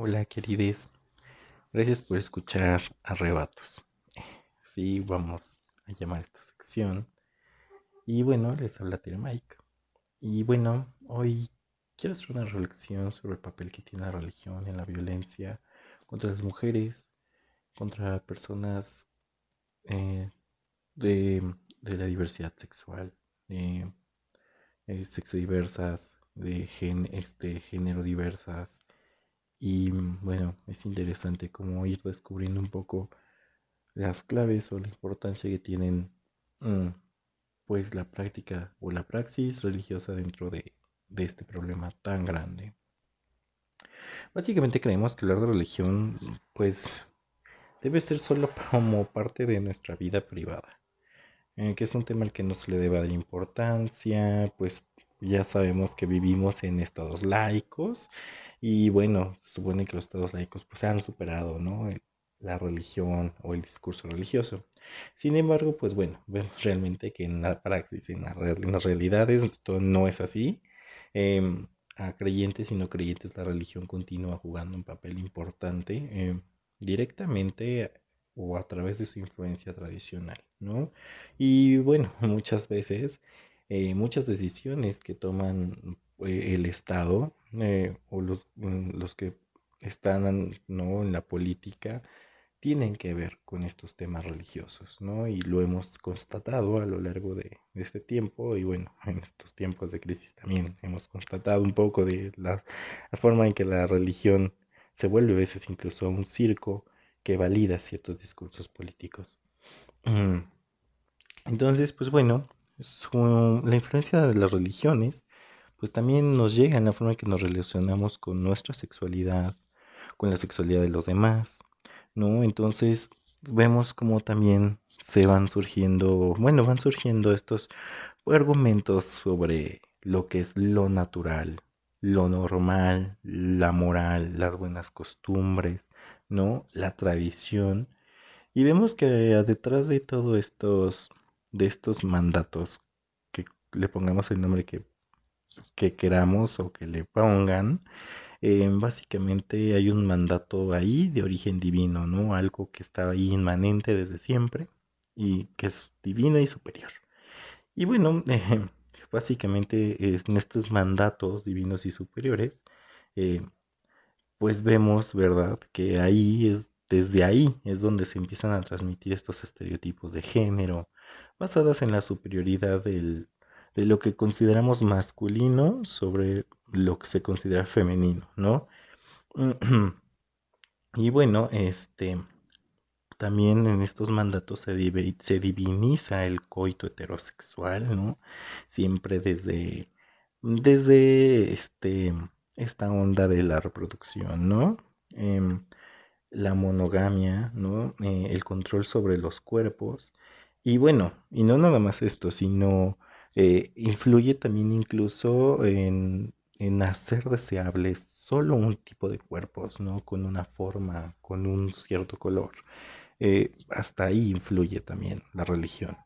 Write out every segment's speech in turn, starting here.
Hola, querides. Gracias por escuchar Arrebatos. Sí, vamos a llamar esta sección. Y bueno, les habla Mike. Y bueno, hoy quiero hacer una reflexión sobre el papel que tiene la religión en la violencia contra las mujeres, contra personas eh, de, la diversidad sexual, de eh, sexo diversas, de gen, este, género diversas y mm, bueno, es interesante como ir descubriendo un poco las claves o la importancia que tienen mm, pues la práctica o la praxis religiosa dentro de, de este problema tan grande. Básicamente creemos que hablar de religión pues debe ser solo como parte de nuestra vida privada, eh, que es un tema al que no se le debe dar importancia, pues ya sabemos que vivimos en estados laicos y bueno, se supone que los estados laicos pues han superado, ¿no? la religión o el discurso religioso. Sin embargo, pues bueno, vemos realmente que en la praxis, en, las realidades, esto no es así. Em, a creyentes y no creyentes, la religión continúa jugando un papel importante em, directamente o a través de su influencia tradicional, ¿no? Y bueno, muchas veces, eh, muchas decisiones que toman el Estado eh, o los, mm, los que están ¿no? en la política tienen que ver con estos temas religiosos, ¿no? Y lo hemos constatado a lo largo de, este tiempo y bueno, en estos tiempos de crisis también hemos constatado un poco de la, forma en que la religión se vuelve a veces incluso un circo que valida ciertos discursos políticos. Mm. Entonces, pues bueno, la influencia de las religiones pues también nos llega en la forma en que nos relacionamos con nuestra sexualidad, con la sexualidad de los demás, ¿no? Entonces vemos como también se van surgiendo, bueno, van surgiendo estos argumentos sobre lo que es lo natural, lo normal, la moral, las buenas costumbres, ¿no? La tradición. Y vemos que detrás de todos estos, de estos mandatos, que le pongamos el nombre que que queramos o que le pongan, eh, básicamente hay un mandato ahí de origen divino, ¿no? Algo que está ahí inmanente desde siempre y que es divino y superior. Y bueno, básicamente en estos mandatos divinos y superiores, eh, pues vemos, ¿verdad? Que ahí es, desde ahí es donde se empiezan a transmitir estos estereotipos de género, basadas en la superioridad del, de lo que consideramos masculino sobre lo que se considera femenino, ¿no? Y bueno, este también en estos mandatos se, se diviniza el coito heterosexual, ¿no? Siempre desde, desde este, esta onda de la reproducción, ¿no? Em, la monogamia, ¿no? Eh, el control sobre los cuerpos. Y bueno, y no nada más esto, sino eh, influye también incluso en, hacer deseables solo un tipo de cuerpos, ¿no? Con una forma, con un cierto color. Eh, hasta ahí influye también la religión.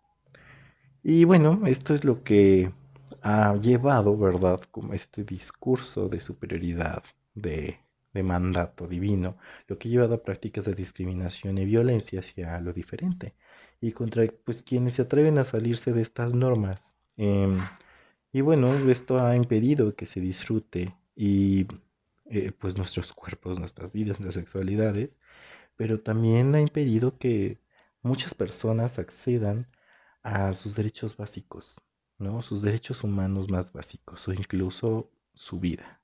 Y bueno, esto es lo que ha llevado, ¿verdad? Como este discurso de superioridad, de, de mandato divino, lo que ha llevado a prácticas de discriminación y violencia hacia lo diferente y contra pues quienes se atreven a salirse de estas normas Em, y bueno, esto ha impedido que se disfrute y eh, pues nuestros cuerpos, nuestras vidas, nuestras sexualidades, pero también ha impedido que muchas personas accedan a sus derechos básicos, ¿no? Sus derechos humanos más básicos o incluso su vida,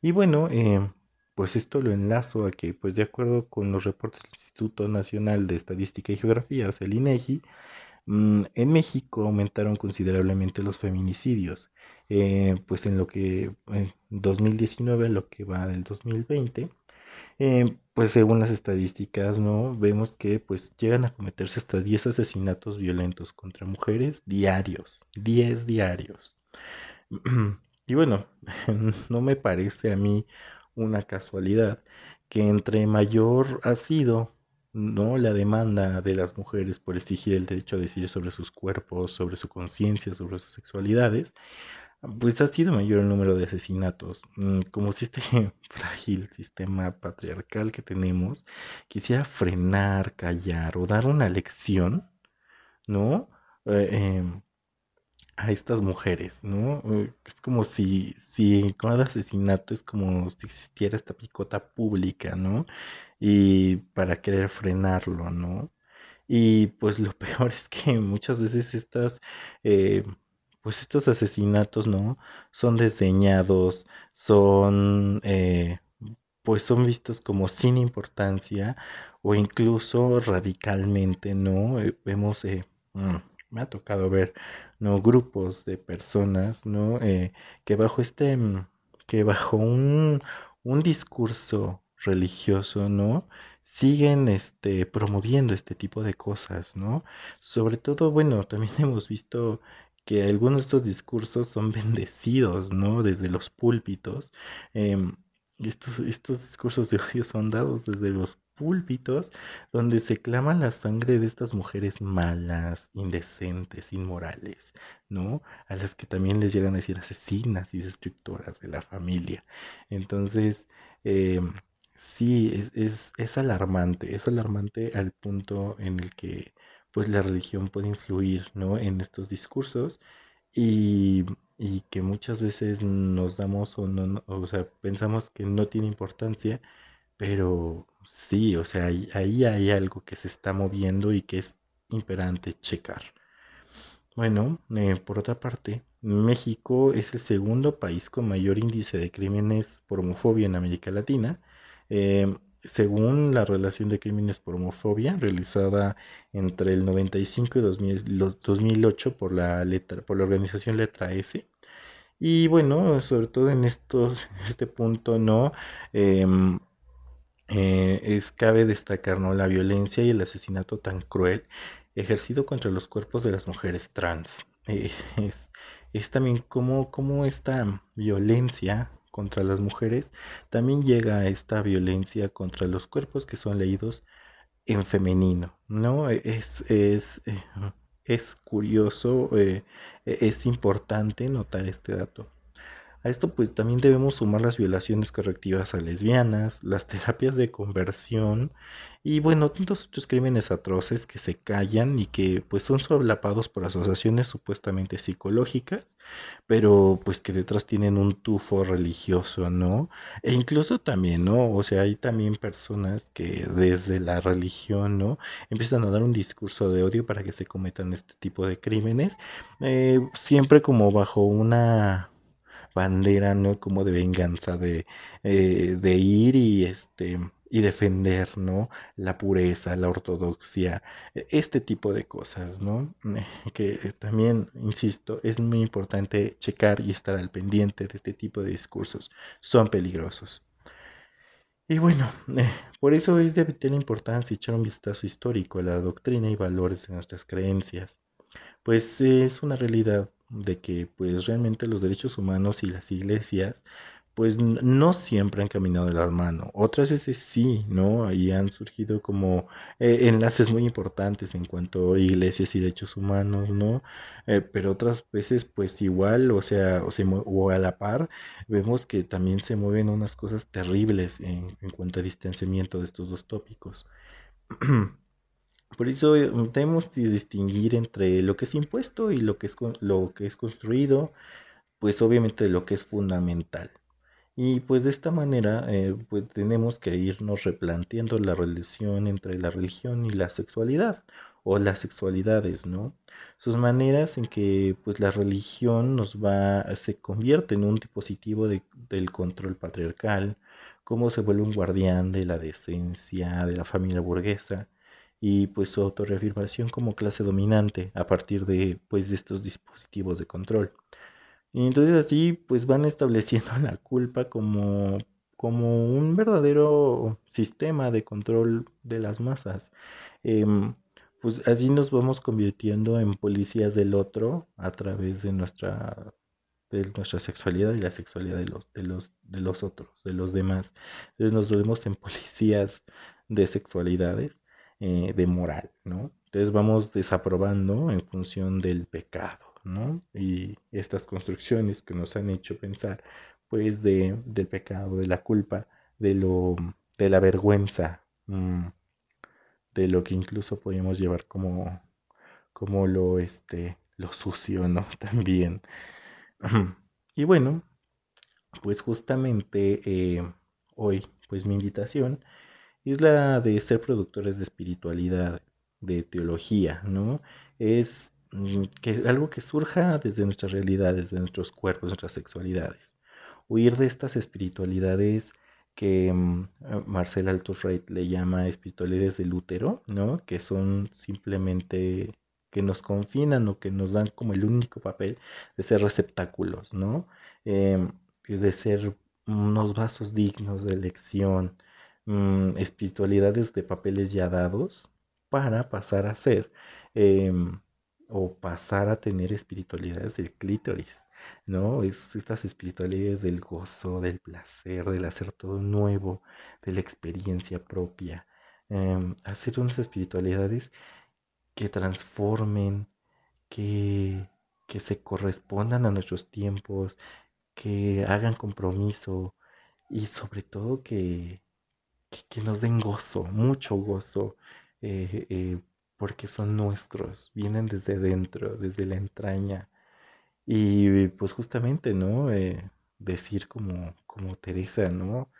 Y bueno, em, pues esto lo enlazo a que, pues de acuerdo con los reportes del Instituto Nacional de Estadística y Geografía, o sea, el INEGI, en México aumentaron considerablemente los feminicidios, eh, pues en lo que en 2019, lo que va del 2020, eh, pues según las estadísticas, ¿no? Vemos que pues llegan a cometerse hasta 10 asesinatos violentos contra mujeres diarios, 10 diarios. Y bueno, no me parece a mí una casualidad que entre mayor ha sido ¿no? La demanda de las mujeres por exigir el derecho a decir sobre sus cuerpos, sobre su conciencia, sobre sus sexualidades, pues ha sido mayor el número de asesinatos. Mm, como si este frágil sistema patriarcal que tenemos quisiera frenar, callar o dar una lección, ¿no? Eh, em, a estas mujeres, ¿no? Eh, es como si, si el asesinato es como si existiera esta picota pública, ¿no? Y para querer frenarlo, ¿no? Y pues lo peor es que muchas veces estas, eh, pues estos asesinatos, ¿no? Son desdeñados, son, eh, pues son vistos como sin importancia o incluso radicalmente, ¿no? Eh, vemos, mm, me ha tocado ver, ¿no? Grupos de personas, ¿no? que bajo este, mm, que bajo un, un discurso religioso, ¿no? siguen este, promoviendo este tipo de cosas, ¿no? Sobre todo, bueno, también hemos visto que algunos de estos discursos son bendecidos, ¿no? Desde los púlpitos. Em, estos, estos discursos de odio son dados desde los púlpitos, donde se clama la sangre de estas mujeres malas, indecentes, inmorales, ¿no? A las que también les llegan a decir asesinas y destructoras de la familia. Entonces, eh, Sí, es, es, alarmante, es alarmante al punto en el que pues la religión puede influir, ¿no? En estos discursos y, y que muchas veces nos damos o no, o sea, pensamos que no tiene importancia, pero sí, o sea, ahí, ahí hay algo que se está moviendo y que es imperante checar. Bueno, eh, por otra parte, México es el segundo país con mayor índice de crímenes por homofobia en América Latina eh, según la relación de crímenes por homofobia realizada entre el 95 y 2008 por la, letra, por la organización Letra S. Y bueno, sobre todo en estos, este punto, ¿no? Em, eh, es, cabe destacar ¿no? la violencia y el asesinato tan cruel ejercido contra los cuerpos de las mujeres trans. Eh, es, es, también como, como esta violencia contra las mujeres, también llega esta violencia contra los cuerpos que son leídos en femenino, ¿no? Es, es, eh, es curioso, eh, es importante notar este dato. Esto pues también debemos sumar las violaciones correctivas a lesbianas, las terapias de conversión y bueno, tantos otros crímenes atroces que se callan y que pues son solapados por asociaciones supuestamente psicológicas, pero pues que detrás tienen un tufo religioso, ¿no? E incluso también, ¿no? O sea, hay también personas que desde la religión, ¿no? Empiezan a dar un discurso de odio para que se cometan este tipo de crímenes, eh, siempre como bajo una bandera, ¿no? Como de venganza, de, eh, de ir y este y defender, ¿no? La pureza, la ortodoxia, e, este tipo de cosas, ¿no? Que también, insisto, es muy importante checar y estar al pendiente de este tipo de discursos. Son peligrosos. Y bueno, eh, por eso es de vital importancia echar un vistazo histórico a la doctrina y valores de nuestras creencias, pues es una realidad de que pues realmente los derechos humanos y las iglesias pues no siempre han caminado de la mano. Otras veces sí, ¿no? Ahí han surgido como eh, enlaces muy importantes en cuanto a iglesias y derechos humanos, ¿no? Eh, pero otras veces pues igual, o sea, o, o, a la par, vemos que también se mueven unas cosas terribles en, en cuanto a distanciamiento de estos dos tópicos. Por eso eh, tenemos que distinguir entre lo que es impuesto y lo que es, lo que es construido, pues obviamente lo que es fundamental. Y pues de esta manera eh, pues tenemos que irnos replanteando la relación entre la religión y la sexualidad o las sexualidades, ¿no? Sus maneras en que pues la religión nos va, se convierte en un dispositivo de, del control patriarcal, cómo se vuelve un guardián de la decencia de la familia burguesa y pues su autorreafirmación como clase dominante a partir de pues de estos dispositivos de control. Y entonces así pues van estableciendo la culpa como como un verdadero sistema de control de las masas. Em, pues así nos vamos convirtiendo en policías del otro a través de nuestra de nuestra sexualidad y la sexualidad de los, de los, de los otros, de los demás. Entonces nos volvemos en policías de sexualidades eh, de moral, ¿no? Entonces vamos desaprobando en función del pecado. ¿no? Y estas construcciones que nos han hecho pensar, pues, de, del pecado, de la culpa, de lo, de la vergüenza, mm, de lo que incluso podemos llevar como, como lo, este, lo sucio, ¿no? También. Y bueno, pues justamente eh, hoy, pues mi invitación es la de ser productores de espiritualidad, de teología, ¿no? Es mm, que algo que surja desde nuestras realidades, desde nuestros cuerpos, nuestras sexualidades. Huir de estas espiritualidades que mm, Marcel Altusreit le llama espiritualidades del útero, ¿no? Que son simplemente que nos confinan o que nos dan como el único papel de ser receptáculos, ¿no? Em, de ser unos vasos dignos de elección, mm, espiritualidades de papeles ya dados para pasar a ser em, o pasar a tener espiritualidades del clítoris, ¿no? Es estas espiritualidades del gozo, del placer, del hacer todo nuevo, de la experiencia propia. Em, hacer unas espiritualidades que transformen, que, que se correspondan a nuestros tiempos, que hagan compromiso y sobre todo que, que, nos den gozo, mucho gozo, eh, eh, porque son nuestros, vienen desde dentro, desde la entraña. Y pues justamente, ¿no? Eh, decir como, como Teresa, ¿no?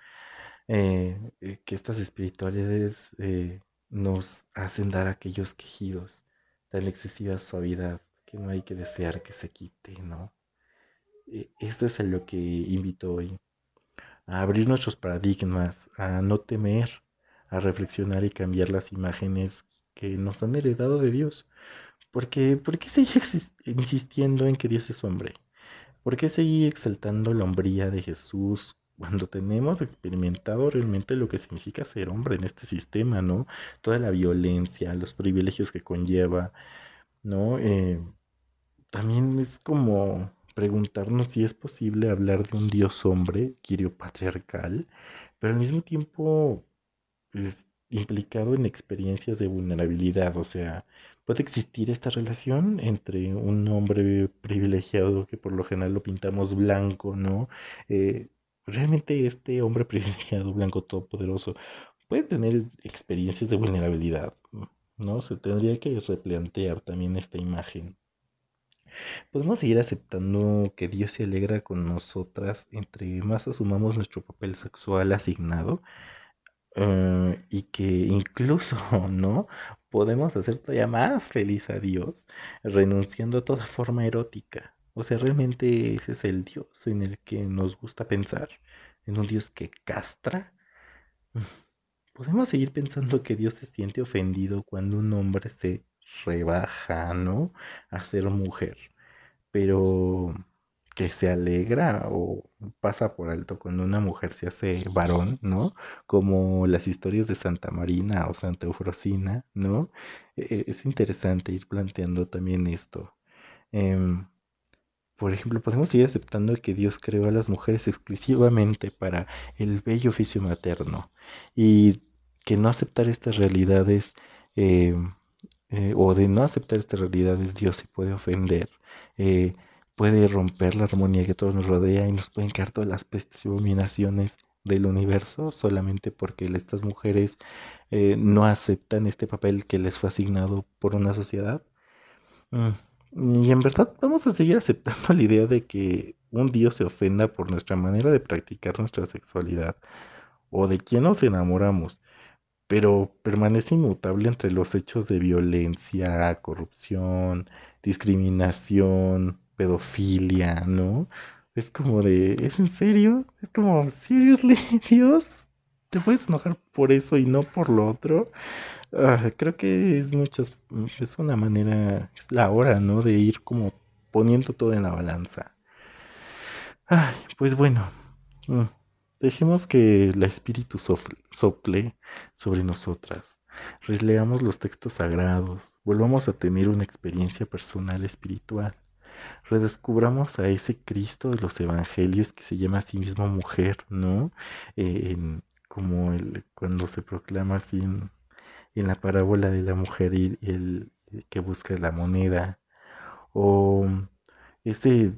que estas espiritualidades nos hacen dar aquellos quejidos, tan excesiva suavidad que no hay que desear que se quite, ¿no? Esto es a lo que invito hoy, a abrir nuestros paradigmas, a no temer, a reflexionar y cambiar las imágenes que nos han heredado de Dios. Porque, ¿Por qué seguir insistiendo en que Dios es hombre? ¿Por qué seguir exaltando la hombría de Jesús cuando tenemos experimentado realmente lo que significa ser hombre en este sistema, ¿no? Toda la violencia, los privilegios que conlleva, ¿no? Eh, también es como preguntarnos si es posible hablar de un dios hombre, quirio patriarcal, pero al mismo tiempo implicado en experiencias de vulnerabilidad, o sea, puede existir esta relación entre un hombre privilegiado que por lo general lo pintamos blanco, ¿no? Eh, realmente este hombre privilegiado, blanco, todopoderoso, puede tener experiencias de vulnerabilidad, ¿no? Se tendría que replantear también esta imagen. Podemos seguir aceptando que Dios se alegra con nosotras entre más asumamos nuestro papel sexual asignado eh, y que incluso, ¿no? Podemos hacer todavía más feliz a Dios renunciando a toda forma erótica. O sea, realmente ese es el Dios en el que nos gusta pensar, en un Dios que castra. Podemos seguir pensando que Dios se siente ofendido cuando un hombre se rebaja, ¿no? A ser mujer, pero que se alegra o pasa por alto cuando una mujer se hace varón, ¿no? Como las historias de Santa Marina o Santa Eufrosina, ¿no? E-, es interesante ir planteando también esto. Em, por ejemplo, podemos ir aceptando que Dios creó a las mujeres exclusivamente para el bello oficio materno y que no aceptar estas realidades eh, eh, o de no aceptar estas realidades Dios se puede ofender, eh, puede romper la armonía que todo nos rodea y nos pueden caer todas las pestes y abominaciones del universo solamente porque estas mujeres no aceptan este papel que les fue asignado por una sociedad. Mm. Y en verdad vamos a seguir aceptando la idea de que un Dios se ofenda por nuestra manera de practicar nuestra sexualidad o de quién nos enamoramos, pero permanece inmutable entre los hechos de violencia, corrupción, discriminación, pedofilia, ¿no? Es como de, ¿es en serio? Es como, ¿seriously, Dios? ¿Te puedes enojar por eso y no por lo otro? Ah, creo que es muchas, es una manera, es la hora, ¿no? De ir como poniendo todo en la balanza. Ay, pues bueno, mm, dejemos que el espíritu sople sobre nosotras. Releamos los textos sagrados, volvamos a tener una experiencia personal espiritual. Redescubramos a ese Cristo de los evangelios que se llama a sí mismo mujer, ¿no? en, como cuando se proclama así en, en la parábola de la mujer y el, que busca la moneda, o ese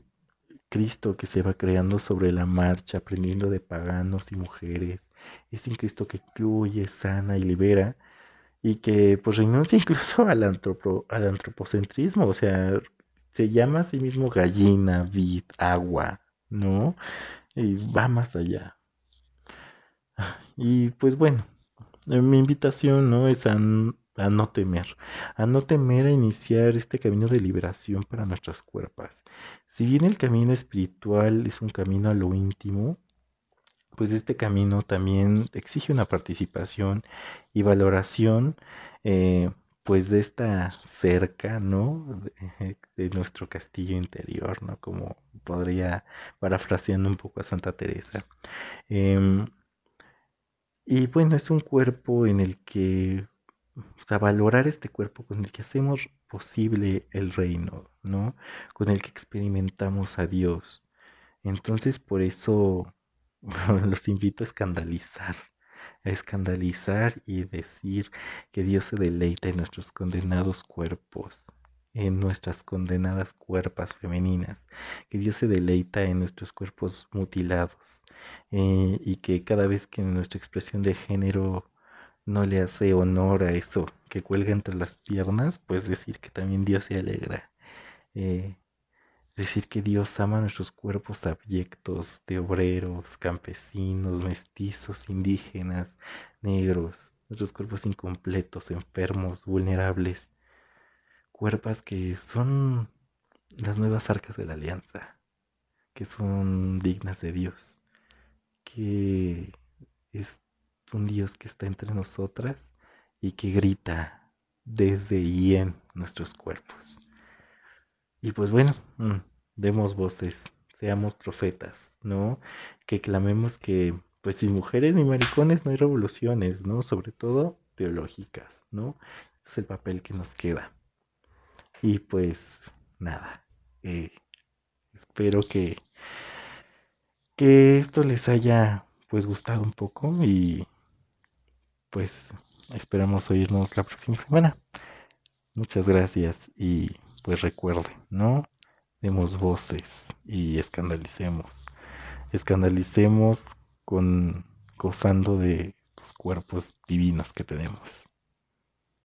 Cristo que se va creando sobre la marcha, aprendiendo de paganos y mujeres, es un Cristo que incluye, sana y libera, y que pues renuncia incluso al, antropo, al antropocentrismo, o sea, se llama a sí mismo gallina, vid, agua, ¿no? Y va más allá. Y pues bueno, mi invitación, ¿no? Es a a no temer, a no temer a iniciar este camino de liberación para nuestras cuerpos. Si bien el camino espiritual es un camino a lo íntimo, pues este camino también exige una participación y valoración, eh, pues de esta cerca, ¿no? De, nuestro castillo interior, ¿no? Como podría, parafraseando un poco a Santa Teresa. Em, y bueno, es un cuerpo en el que o sea, valorar este cuerpo con el que hacemos posible el reino, ¿no? Con el que experimentamos a Dios. Entonces, por eso los invito a escandalizar, a escandalizar y decir que Dios se deleita en nuestros condenados cuerpos, en nuestras condenadas cuerpas femeninas, que Dios se deleita en nuestros cuerpos mutilados eh, y que cada vez que nuestra expresión de género no le hace honor a eso que cuelga entre las piernas, pues decir que también Dios se alegra. Eh, decir que Dios ama nuestros cuerpos abyectos de obreros, campesinos, mestizos, indígenas, negros, nuestros cuerpos incompletos, enfermos, vulnerables, cuerpos que son las nuevas arcas de la alianza, que son dignas de Dios, que es un Dios que está entre nosotras y que grita desde y en nuestros cuerpos. Y pues bueno, mm, demos voces, seamos profetas, ¿no? Que clamemos que, pues sin mujeres ni maricones no hay revoluciones, ¿no? Sobre todo teológicas, ¿no? Este es el papel que nos queda. Y pues nada, eh, espero que, que esto les haya pues gustado un poco y pues esperamos oírnos la próxima semana. Muchas gracias y pues recuerden, ¿no? Demos voces y escandalicemos. Escandalicemos con gozando de los cuerpos divinos que tenemos.